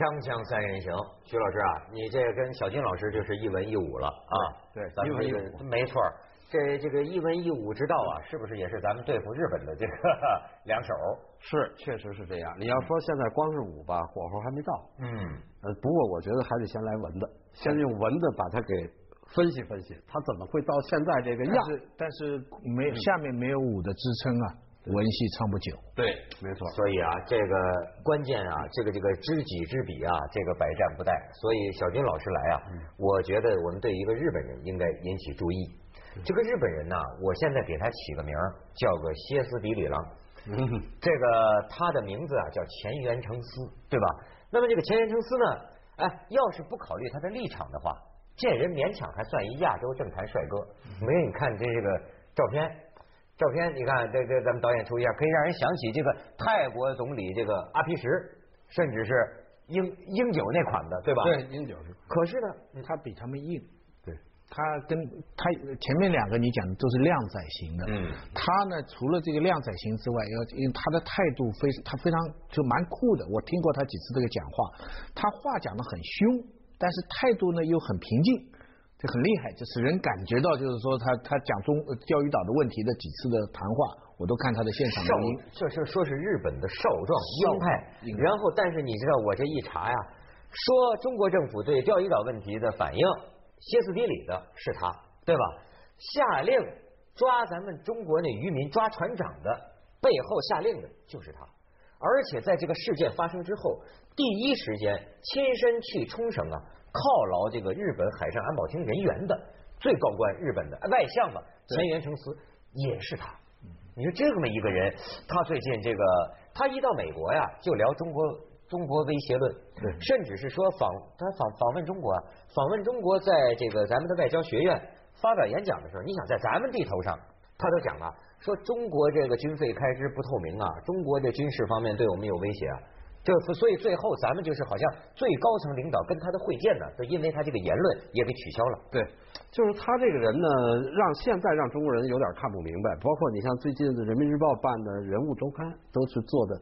锵锵三人行，徐老师啊，你这跟小金老师就是一文一武了啊。对咱们这个一文一武没错儿。这这个一文一武之道啊，是不是也是咱们对付日本的这个 两手？是，确实是这样。你要说现在光是武吧，火候还没到。嗯，呃，不过我觉得还得先来文的，先用文的把它给分析分析，它怎么会到现在这个样但？是但是没下面没有武的支撑啊，文戏唱不久。对，没错。所以啊，这个关键啊，这个这个知己知彼啊，这个百战不殆。所以小军老师来啊，我觉得我们对一个日本人应该引起注意。这个日本人呢、我现在给他起个名儿，叫个歇斯底里郎。嗯，这个他的名字啊叫前原成司，对吧？那么这个前原成司呢，哎，要是不考虑他的立场的话，见人勉强还算一亚洲政坛帅哥。没有，你看这这个照片，照片你看这这咱们导演出一下，可以让人想起这个泰国总理这个阿皮什，甚至是英英九那款的，对吧？对，。英九是。可是呢，他比他们硬，对，他跟他前面两个你讲的都是靓仔型的，嗯他呢除了这个靓仔型之外，要因为他的态度非他非常就蛮酷的，我听过他几次这个讲话，他话讲的很凶，但是态度呢又很平静。这很厉害，就使人感觉到，就是说他他讲中呃钓鱼岛的问题的几次的谈话，我都看他的现场少录音。，这是说是日本的少壮鹰。派然后，但是你知道我这一查呀，说中国政府对钓鱼岛问题的反应，歇斯底里的是他，对吧？下令抓咱们中国那渔民、抓船长的背后下令的就是他。而且在这个事件发生之后，第一时间亲身去冲绳啊，犒劳这个日本海上安保厅人员的最高官，日本的外相嘛，前原诚司也是他。你说这么一个人，他最近这个，他一到美国呀，就聊中国中国威胁论，对甚至是说访他访访问中国啊，访问中国，在这个咱们的外交学院发表演讲的时候，你想在咱们地头上，他都讲了，说中国这个军费开支不透明啊，中国这军事方面对我们有威胁啊。就是所以最后咱们就是好像最高层领导跟他的会见呢，就因为他这个言论也给取消了。对，就是他这个人呢，让现在让中国人有点看不明白。包括你像最近的《人民日报》办的人物周刊，都是做的，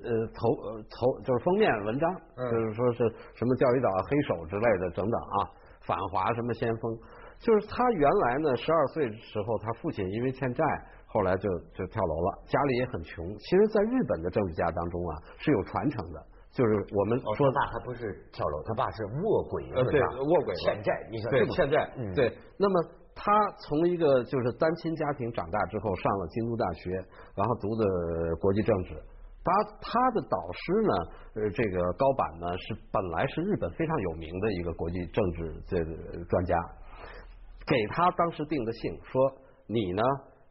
呃，头呃头就是封面文章，嗯就是说是什么钓鱼岛黑手之类的等等啊，反华什么先锋。就是他原来呢，十二岁的时候，他父亲因为欠债，后来就就跳楼了，家里也很穷。其实，在日本的政治家当中啊，是有传承的，就是我们哦，说他爸他不是跳楼，他爸是卧轨呃，对，卧轨欠债，你想对这欠债，嗯，对。那么他从一个就是单亲家庭长大之后，上了京都大学，然后读的国际政治。他他的导师呢，呃，这个高坂呢是本来是日本非常有名的一个国际政治这个专家，给他当时定的性说，你呢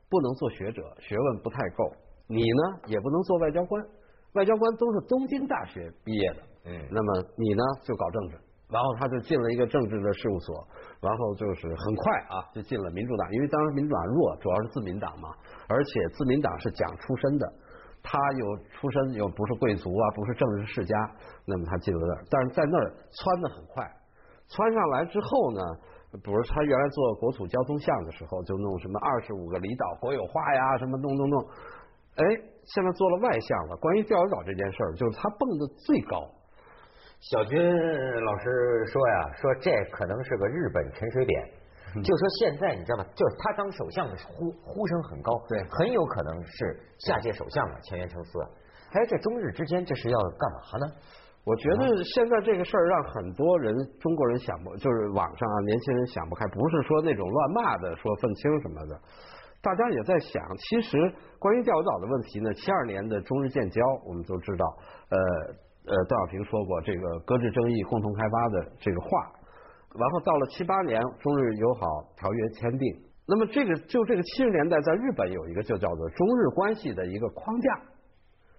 不能做学者，学问不太够，你呢也不能做外交官，外交官都是东京大学毕业的，嗯那么你呢就搞政治，然后他就进了一个政治的事务所，然后就是很快啊就进了民主党，因为当时民主党弱，主要是自民党嘛，而且自民党是讲出身的，他又出身又不是贵族啊，不是政治世家，那么他进了那儿，但是在那儿窜的很快，窜上来之后呢，比如他原来做国土交通项的时候，就弄什么二十五个离岛国有化呀，什么弄弄弄，哎，现在做了外相了。关于钓鱼岛这件事儿，就是他蹦的最高。小军老师说呀，说这可能是个日本沉水点，就说现在你知道吗？就是他当首相的呼呼声很高，对很有可能是下届首相了，前原诚司。哎，这中日之间这是要干嘛呢？我觉得现在这个事儿让很多人中国人想不，就是网上啊年轻人想不开，不是说那种乱骂的，说愤青什么的，大家也在想，其实关于钓鱼岛的问题呢，七二年的中日建交，我们都知道，呃呃，邓小平说过这个搁置争议，共同开发的这个话，然后到了七八年中日友好条约签订，那么这个就这个七十年代在日本有一个就叫做中日关系的一个框架，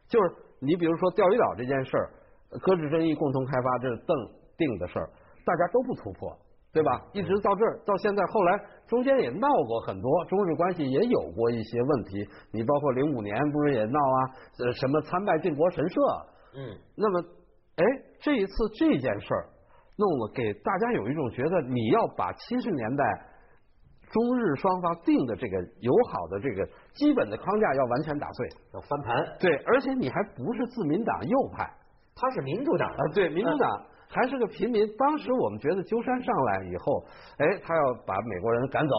就是你比如说钓鱼岛这件事儿，搁置争议，共同开发，这是邓定的事儿，大家都不突破，对吧？一直到这儿，到现在，后来中间也闹过很多，中日关系也有过一些问题。你包括零五年不是也闹啊？呃，什么参拜靖国神社？嗯，那么，哎，这一次这件事儿弄了，给大家有一种觉得你要把七十年代中日双方定的这个友好的这个基本的框架要完全打碎。要翻盘。对，而且你还不是自民党右派，他是民主党啊，对，民主党还是个平民。当时我们觉得鸠山上来以后，哎，他要把美国人赶走，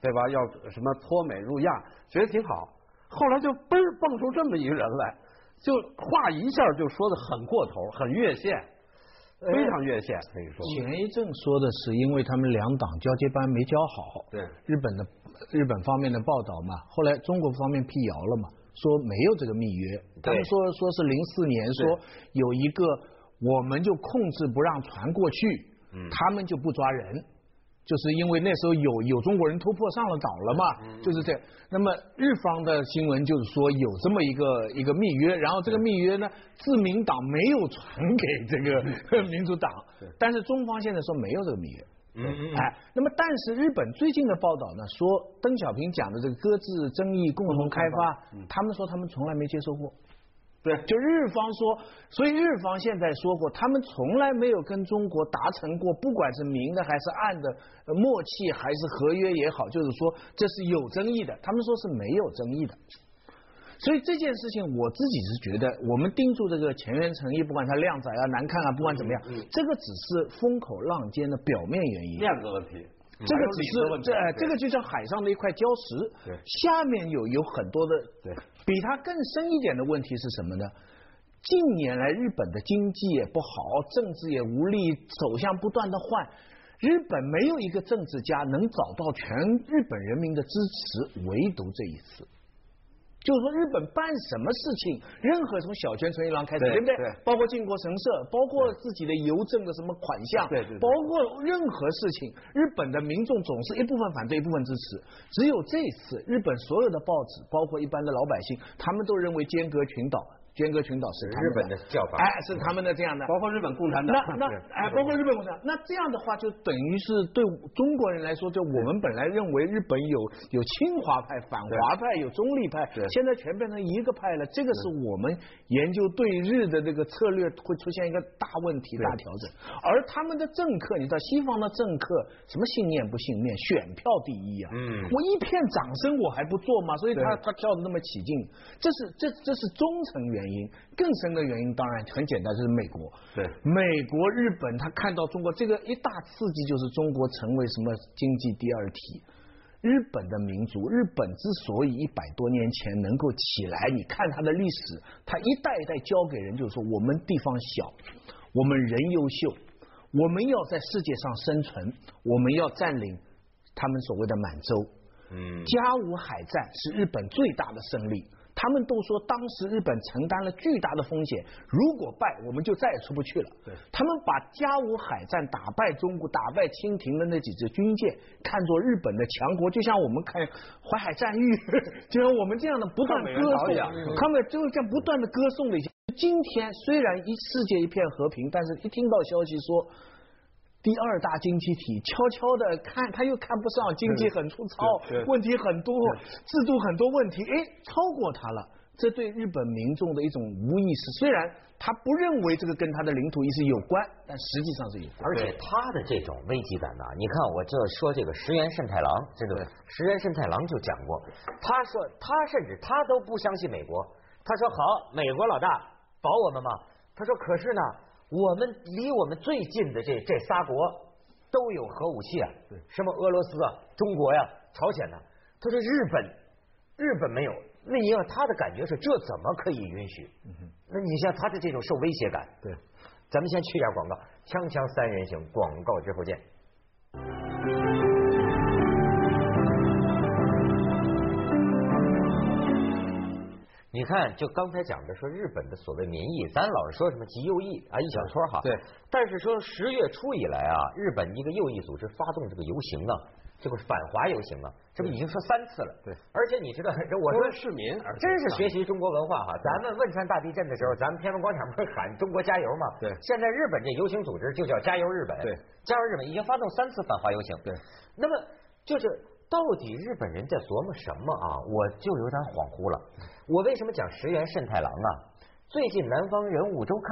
对吧？要什么脱美入亚，觉得挺好。后来就嘣蹦出这么一个人来，就话一下就说的很过头，很越线，非常越线，可以说。前一阵说的是因为他们两党交接班没交好，对日本的日本方面的报道嘛，后来中国方面辟谣了嘛，说没有这个密约，他们说说是零四年说有一个我们就控制不让船过去，他们就不抓人。就是因为那时候有有中国人突破上了岛了嘛，就是这样。那么日方的新闻就是说有这么一个一个密约，然后这个密约呢，自民党没有传给这个 民主党，但是中方现在说没有这个密约。嗯嗯哎，那么但是日本最近的报道呢，说邓小平讲的这个搁置争议、共同开发，他们说他们从来没接受过。对，就日方说，所以日方现在说过，他们从来没有跟中国达成过，不管是明的还是暗的呃默契，还是合约也好，就是说这是有争议的，他们说是没有争议的。所以这件事情，我自己是觉得，我们盯住这个前缘诚意，不管它靓仔啊、难看啊，不管怎么样，这个只是风口浪尖的表面原因。面子问题。这个只是这这个就像海上的一块礁石，对，下面有有很多的，对，比它更深一点的问题是什么呢？近年来日本的经济也不好，政治也无力，走向不断的换，日本没有一个政治家能找到全日本人民的支持，唯独这一次。就是说，日本办什么事情，任何从小泉纯一郎开始，对不对？对包括靖国神社，包括自己的邮政的什么款项，对对对包括任何事情，日本的民众总是一部分反对，一部分支持。只有这次，日本所有的报纸，包括一般的老百姓，他们都认为间隔群岛。间隔群岛是日本的叫法哎，是他们的这样的，包括日本共产党。那那哎，包括日本共产党，那这样的话就等于是对中国人来说，就我们本来认为日本有有亲华派、反华派、有中立派，现在全变成一个派了。这个是我们研究对日的这个策略会出现一个大问题、大调整。而他们的政客，你知道西方的政客什么信念不信念，选票第一啊！嗯我一片掌声我还不做吗？所以他他跳的那么起劲，这是这这是中层原因。更深的原因当然很简单，就是美国。对美国、日本，他看到中国这个一大刺激，就是中国成为什么经济第二体。日本的民族，日本之所以一百多年前能够起来，你看它的历史，它一代一代教给人，就是说我们地方小，我们人优秀，我们要在世界上生存，我们要占领他们所谓的满洲。嗯甲午海战是日本最大的胜利。他们都说，当时日本承担了巨大的风险，如果败，我们就再也出不去了。对他们把甲午海战打败中国、打败清廷的那几支军舰看作日本的强国，就像我们看淮海战役，就像我们这样的不断抗美歌颂援朝一样，他们就这样不断的歌颂了一些。今天虽然一世界一片和平，但是一听到消息说。第二大经济体悄悄的看，他又看不上，经济很粗糙问题很多，制度很多问题，哎，超过他了。这对日本民众的一种无意识，虽然他不认为这个跟他的领土意识有关，但实际上是有关。而且他的这种危机感呐、你看我这说这个石原慎太郎，这个石原慎太郎就讲过，他说他甚至他都不相信美国，他说好，美国老大保我们嘛，他说可是呢，我们离我们最近的这这仨国都有核武器啊，什么俄罗斯啊、中国呀、朝鲜呐、他说日本日本没有，那你要他的感觉是这怎么可以允许？那你像他的这种受威胁感，对。咱们先去一下广告，锵锵三人行，广告之后见。你看，就刚才讲的说日本的所谓民意，咱老是说什么极右翼啊，一小撮哈。对。但是说十月初以来啊，日本一个右翼组织发动这个游行啊，这个反华游行啊，这不已经说三次了。对。而且你知道，我说市民真是学习中国文化哈。咱们汶川大地震的时候，咱们天安门广场不是喊中国加油吗？对现在日本这游行组织就叫加油日本。对。加油日本已经发动三次反华游行。对。那么就是到底日本人在琢磨什么啊？我就有点恍惚了。我为什么讲石原慎太郎啊？最近《南方人物周刊》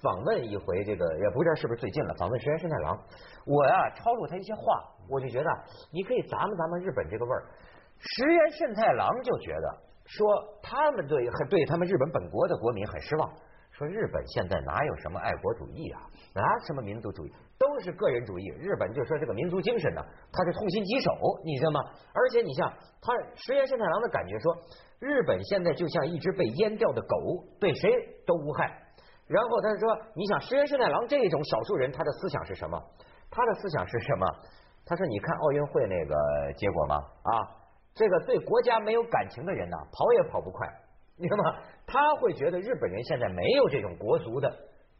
访问一回这个，也不知道是不是最近了，访问石原慎太郎。我呀、抄录他一些话，我就觉得你可以咂摸咂摸日本这个味儿。石原慎太郎就觉得说他们对很对他们日本本国的国民很失望，说日本现在哪有什么爱国主义啊，哪什么民族主义，都是个人主义。日本就说这个民族精神呢，他是痛心疾首，你知道吗？而且你像他石原慎太郎的感觉说，日本现在就像一只被阉掉的狗，对谁都无害。然后他说，你想石原慎太郎这种少数人，他的思想是什么？他的思想是什么？他说，你看奥运会那个结果吗？啊，这个对国家没有感情的人呐，跑也跑不快。你知道吗，他会觉得日本人现在没有这种国足的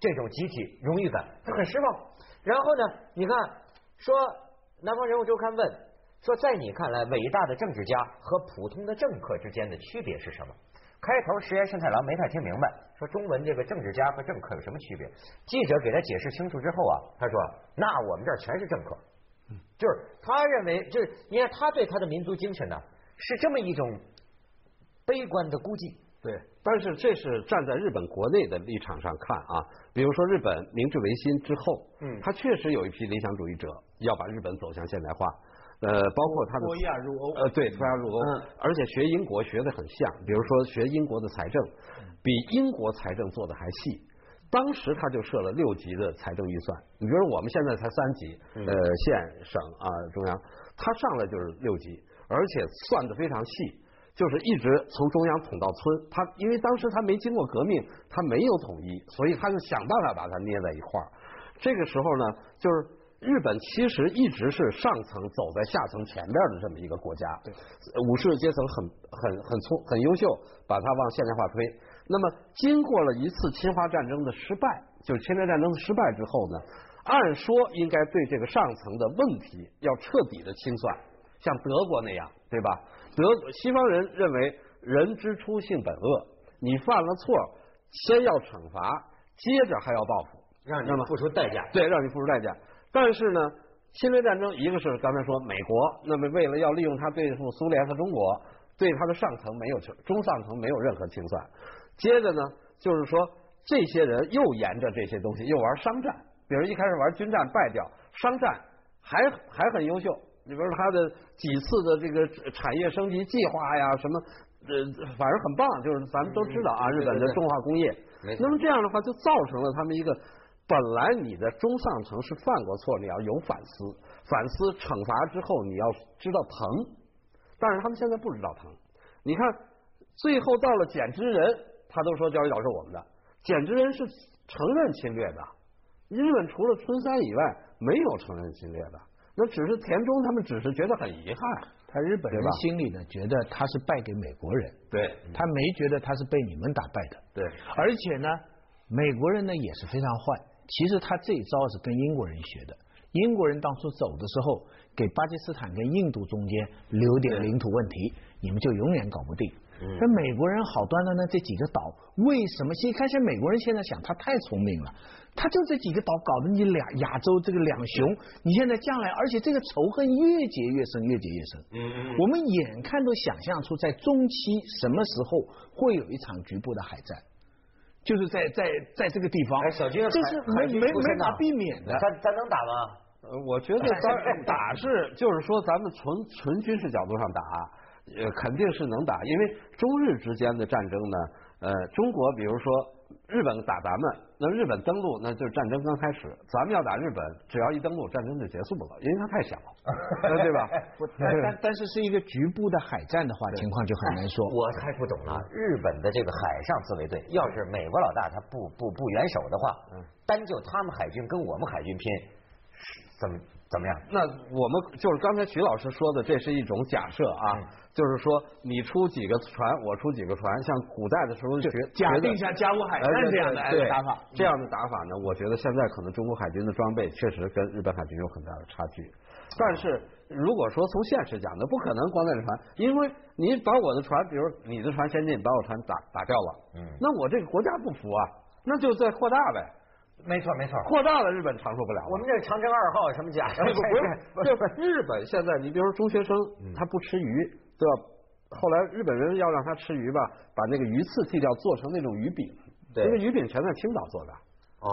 这种集体荣誉感，他很失望。然后呢，你看说《南方人物周刊》问说，在你看来，伟大的政治家和普通的政客之间的区别是什么？开头石原慎太郎没太听明白，说中文这个政治家和政客有什么区别？记者给他解释清楚之后啊，他说：“那我们这儿全是政客。”就是他认为，就是你看他对他的民族精神呢，是这么一种悲观的估计。对，但是这是站在日本国内的立场上看啊，比如说日本明治维新之后，嗯，他确实有一批理想主义者要把日本走向现代化。呃，包括他的脱亚入欧，呃，对，脱亚入欧，而且学英国学的很像，比如说学英国的财政，比英国财政做的还细。当时他就设了六级的财政预算，你比如我们现在才三级，呃，县、省啊，中央，他上来就是六级，而且算的非常细，就是一直从中央统到村。他因为当时他没经过革命，他没有统一，所以他就想办法把它捏在一块儿。这个时候呢，就是。日本其实一直是上层走在下层前边的这么一个国家，武士阶层很很很聪很优秀，把它往现代化推。那么经过了一次侵华战争的失败，就是侵略战争的失败之后呢，按说应该对这个上层的问题要彻底的清算，像德国那样，对吧？德西方人认为人之初性本恶，你犯了错，先要惩罚，接着还要报复，让你付出代价，对，让你付出代价。但是呢，侵略战争一个是刚才说美国，那么为了要利用它对付苏联和中国，对它的上层没有中上层没有任何清算。接着呢，就是说这些人又沿着这些东西又玩商战，比如一开始玩军战败掉，商战还还很优秀。你比如他的几次的这个产业升级计划呀，什么呃，反正很棒。就是咱们都知道啊，日本的重化工业。那么这样的话，就造成了他们一个。本来你的中上层是犯过错，你要有反思，反思惩罚之后你要知道疼，但是他们现在不知道疼。你看，最后到了减之人，他都说钓鱼岛是我们的，减之人是承认侵略的。日本除了春山以外，没有承认侵略的，那只是田中他们只是觉得很遗憾。他日本人心里呢，觉得他是败给美国人，对他没觉得他是被你们打败的，对，而且呢，美国人呢也是非常坏。其实他这一招是跟英国人学的。英国人当初走的时候，给巴基斯坦跟印度中间留点领土问题，你们就永远搞不定。那美国人好端端的这几个岛，为什么？其实看见美国人现在想，他太聪明了，他就这几个岛搞得你俩亚洲这个两雄，你现在将来，而且这个仇恨越结越深，越结越深。嗯嗯。我们眼看都想象出，在中期什么时候会有一场局部的海战。就是在在在这个地方，小军，这是没没没法避免的。咱咱能打吗？呃，我觉得咱打是，就是说咱们纯纯军事角度上打，呃，肯定是能打，因为中日之间的战争呢，呃，中国比如说。日本打咱们，那日本登陆，那就是战争刚开始。咱们要打日本，只要一登陆，战争就结束了，因为它太小，对吧？但但是是一个局部的海战的话，情况就很难说。我太不懂了，日本的这个海上自卫队，要是美国老大他不不不援手的话，单就他们海军跟我们海军拼，怎么怎么样？那我们就是刚才徐老师说的，这是一种假设啊。就是说，你出几个船，我出几个船，像古代的时候学假定像甲午海战这样的打法，这样的打法呢，我觉得现在可能中国海军的装备确实跟日本海军有很大的差距。但是如果说从现实讲，那不可能光在船，因为你把我的船，比如你的船先进，把我船打打掉了，嗯，那我这个国家不服啊，那就再扩大呗。没错没错，扩大了日本承受不了。我们这长征二号什么假？不是，日本现在你比如说中学生他不吃鱼。对吧？后来日本人要让他吃鱼吧，把那个鱼刺剔掉，做成那种鱼饼。对，那个鱼饼全在青岛做的。哦，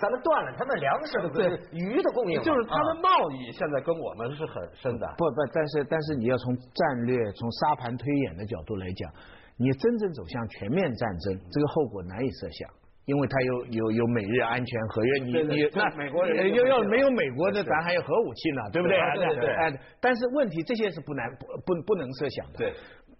咱们断了他们粮食的对鱼的供应，就是他们贸易现在跟我们是很深的。不不，但是但是你要从战略、从沙盘推演的角度来讲，你真正走向全面战争，这个后果难以设想。因为它有有有美日安全合约，你对对你那美国人要要没有美国的，咱还有核武器呢，对不对？对对但是问题这些是不难不不不能设想的。对，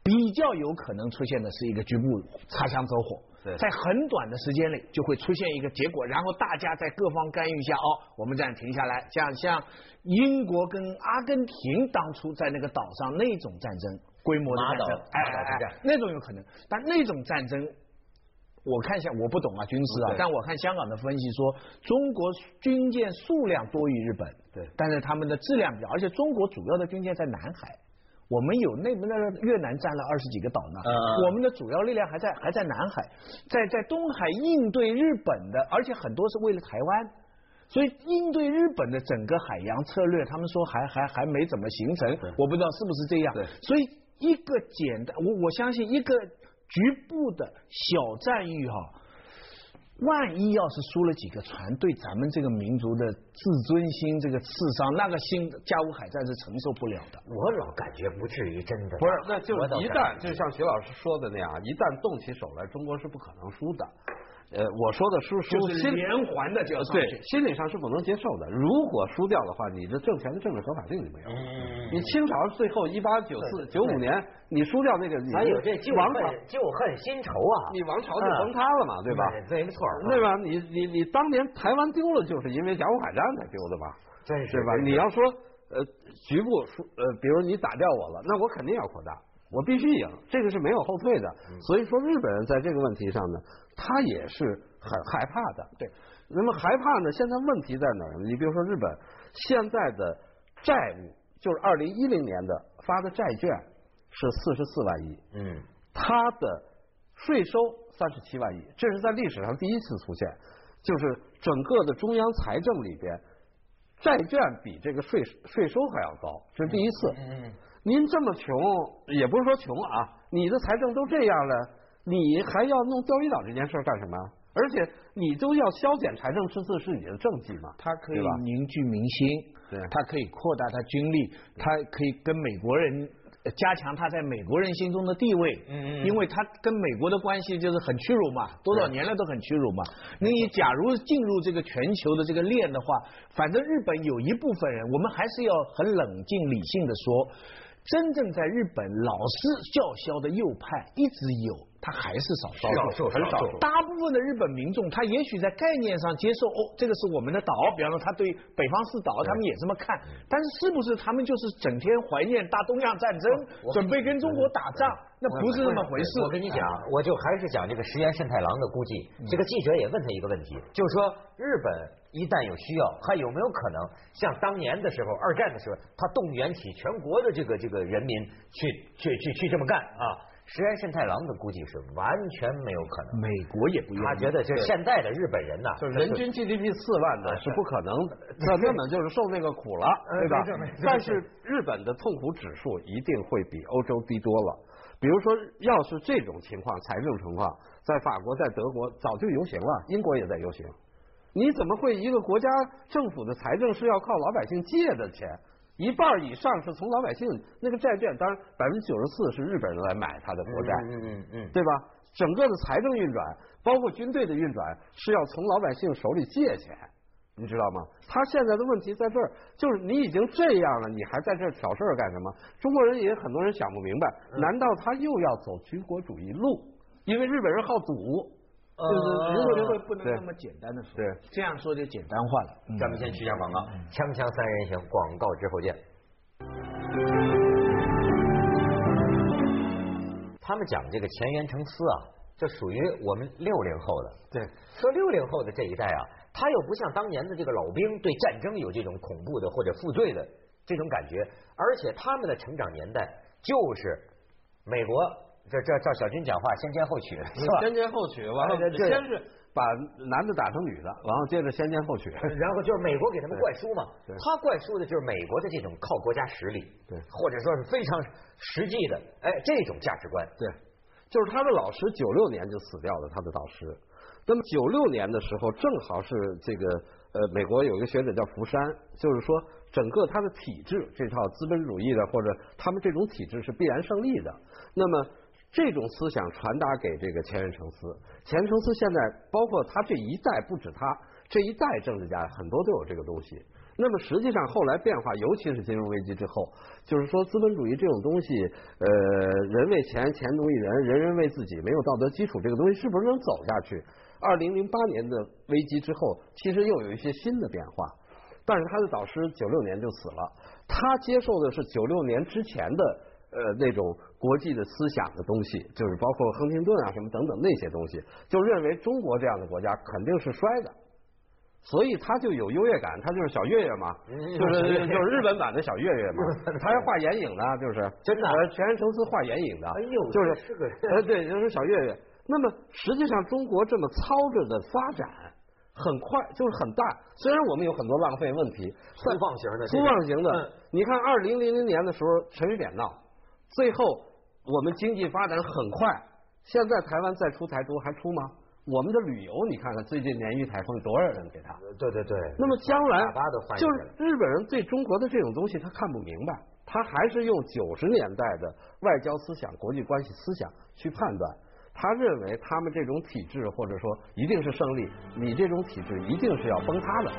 比较有可能出现的是一个局部擦枪走火。在很短的时间内就会出现一个结果，然后大家在各方干预下，哦，我们这样停下来，像像英国跟阿根廷当初在那个岛上那种战争规模的战争，哎哎哎，那种有可能，但那种战争。我看一下，我不懂啊军事啊，但我看香港的分析说，中国军舰数量多于日本，对但是他们的质量比较，而且中国主要的军舰在南海，我们有那那个越南占了二十几个岛呢，嗯我们的主要力量还在还在南海，在在东海应对日本的，而且很多是为了台湾。所以应对日本的整个海洋策略，他们说还还还没怎么形成，我不知道是不是这样。所以一个简单，我我相信一个局部的小战役哈、万一要是输了几个船，对咱们这个民族的自尊心这个刺伤，那个心甲午海战是承受不了的。我老感觉不至于真的。不是，那就我一旦就像徐老师说的那样，一旦动起手来，中国是不可能输的。呃，我说的输输就是心连环的就要对。心理上是不能接受的。如果输掉的话，你的挣钱的政治合法性就没有你清朝最后一八九四九五年，你输掉那个，你还有这旧恨旧恨新仇啊！你王朝就崩塌了嘛，对吧？对，没错，对吧？你你你当年台湾丢了，就是因为甲午海战才丢的吧？对是对吧？你要说呃局部输呃，比如你打掉我了，那我肯定要扩大，我必须赢，这个是没有后退的。所以说日本人在这个问题上呢，他也是很害怕的。对，那么害怕呢？现在问题在哪儿呢？你比如说日本现在的债务，就是二零一零年的发的债券是四十四万亿，嗯，它的税收三十七万亿，这是在历史上第一次出现，就是整个的中央财政里边，债券比这个税税收还要高，这是第一次。嗯，您这么穷，也不是说穷啊，你的财政都这样了，你还要弄钓鱼岛这件事干什么？而且你都要削减财政赤字是你的政绩嘛？它可以凝聚民心，对它可以扩大它军力，它可以跟美国人呃加强它在美国人心中的地位。嗯嗯嗯因为它跟美国的关系就是很屈辱嘛，多少年了都很屈辱嘛。那你假如进入这个全球的这个链的话，反正日本有一部分人，我们还是要很冷静理性的说。真正在日本老是叫嚣的右派一直有，他还是少数，少数很少数大部分的日本民众，他也许在概念上接受哦，这个是我们的岛，比方说他对北方四岛，他们也这么看。但是是不是他们就是整天怀念大东亚战争，准备跟中国打仗？那不是那么回事。我跟你讲，我就还是讲这个石原慎太郎的估计。这个记者也问他一个问题，就是说日本一旦有需要，还有没有可能像当年的时候，二战的时候，他动员起全国的这个这个人民去去去去这么干啊？石原慎太郎的估计是完全没有可能。美国也不愿意，他觉得就是现在的日本人呐，就是人均 GDP 四万的是不可能，那根本就是受那个苦了，对吧？但是日本的痛苦指数一定会比欧洲低多了。比如说，要是这种情况，财政情况，在法国、在德国早就游行了，英国也在游行。你怎么会一个国家政府的财政是要靠老百姓借的钱？一半以上是从老百姓那个债券，当然百分之九十四是日本人来买他的国债，嗯嗯嗯，对吧？整个的财政运转，包括军队的运转，是要从老百姓手里借钱，你知道吗？他现在的问题在这儿，就是你已经这样了，你还在这儿挑事儿干什么？中国人也很多人想不明白，难道他又要走军国主义路？因为日本人好赌，就是如果这个不能对那么简单的说，对，这样说就简单化了。嗯咱们先去下广告，锵锵三人行，广告之后见。他们讲这个前缘成思啊，这属于我们六零后的。对，说六零后的这一代啊，他又不像当年的这个老兵对战争有这种恐怖的或者负罪的这种感觉，而且他们的成长年代就是美国，这这照小军讲话，先奸后娶，是吧？先奸后娶，完了先是把男的打成女的，然后接着先奸后娶。然后就是美国给他们灌输嘛，他灌输的就是美国的这种靠国家实力，对或者说是非常实际的，哎，这种价值观，对，就是他的老师九六年就死掉了，他的导师。那么九六年的时候，正好是这个呃，美国有一个学者叫福山，就是说整个他的体制这套资本主义的或者他们这种体制是必然胜利的。那么这种思想传达给这个钱元诚司。钱元诚司现在包括他这一代，不止他这一代政治家很多都有这个东西。那么实际上后来变化，尤其是金融危机之后，就是说资本主义这种东西，呃，人为钱，钱奴役人，人人为自己，没有道德基础，这个东西是不是能走下去？二零零八年的危机之后，其实又有一些新的变化。但是他的导师九六年就死了，他接受的是九六年之前的呃那种国际的思想的东西，就是包括亨廷顿啊什么等等那些东西，就认为中国这样的国家肯定是衰的。所以他就有优越感，他就是小岳岳嘛，就是就是日本版的小岳岳嘛，他还画眼影呢，就是真的，全员成司画眼影的，哎呦，就是是个，呃对，就是小岳岳。那么实际上中国这么操着的发展很快，就是很大。虽然我们有很多浪费问题，粗放型的，粗放型的。你看二零零零年的时候陈水扁闹，最后我们经济发展很快，现在台湾再出台独还出吗？我们的旅游，你看看最近鲶鱼台风多少人给他？对对对。那么将来就是日本人对中国的这种东西他看不明白，他还是用九十年代的外交思想、国际关系思想去判断。他认为他们这种体制或者说一定是胜利，你这种体制一定是要崩塌的，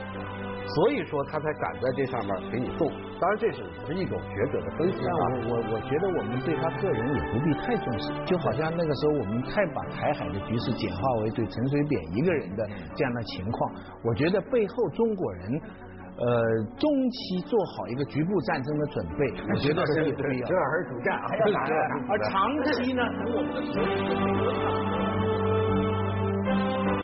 所以说他才敢在这上面给你动。当然这是是一种学者的分析啊。我我觉得我们对他个人也不必太重视，就好像那个时候我们太把台海的局势简化为对陈水扁一个人的这样的情况。我觉得背后中国人。呃，中期做好一个局部战争的准备，我觉得是 有必要。这还是主战，还要打，而长期呢，等我们的实力。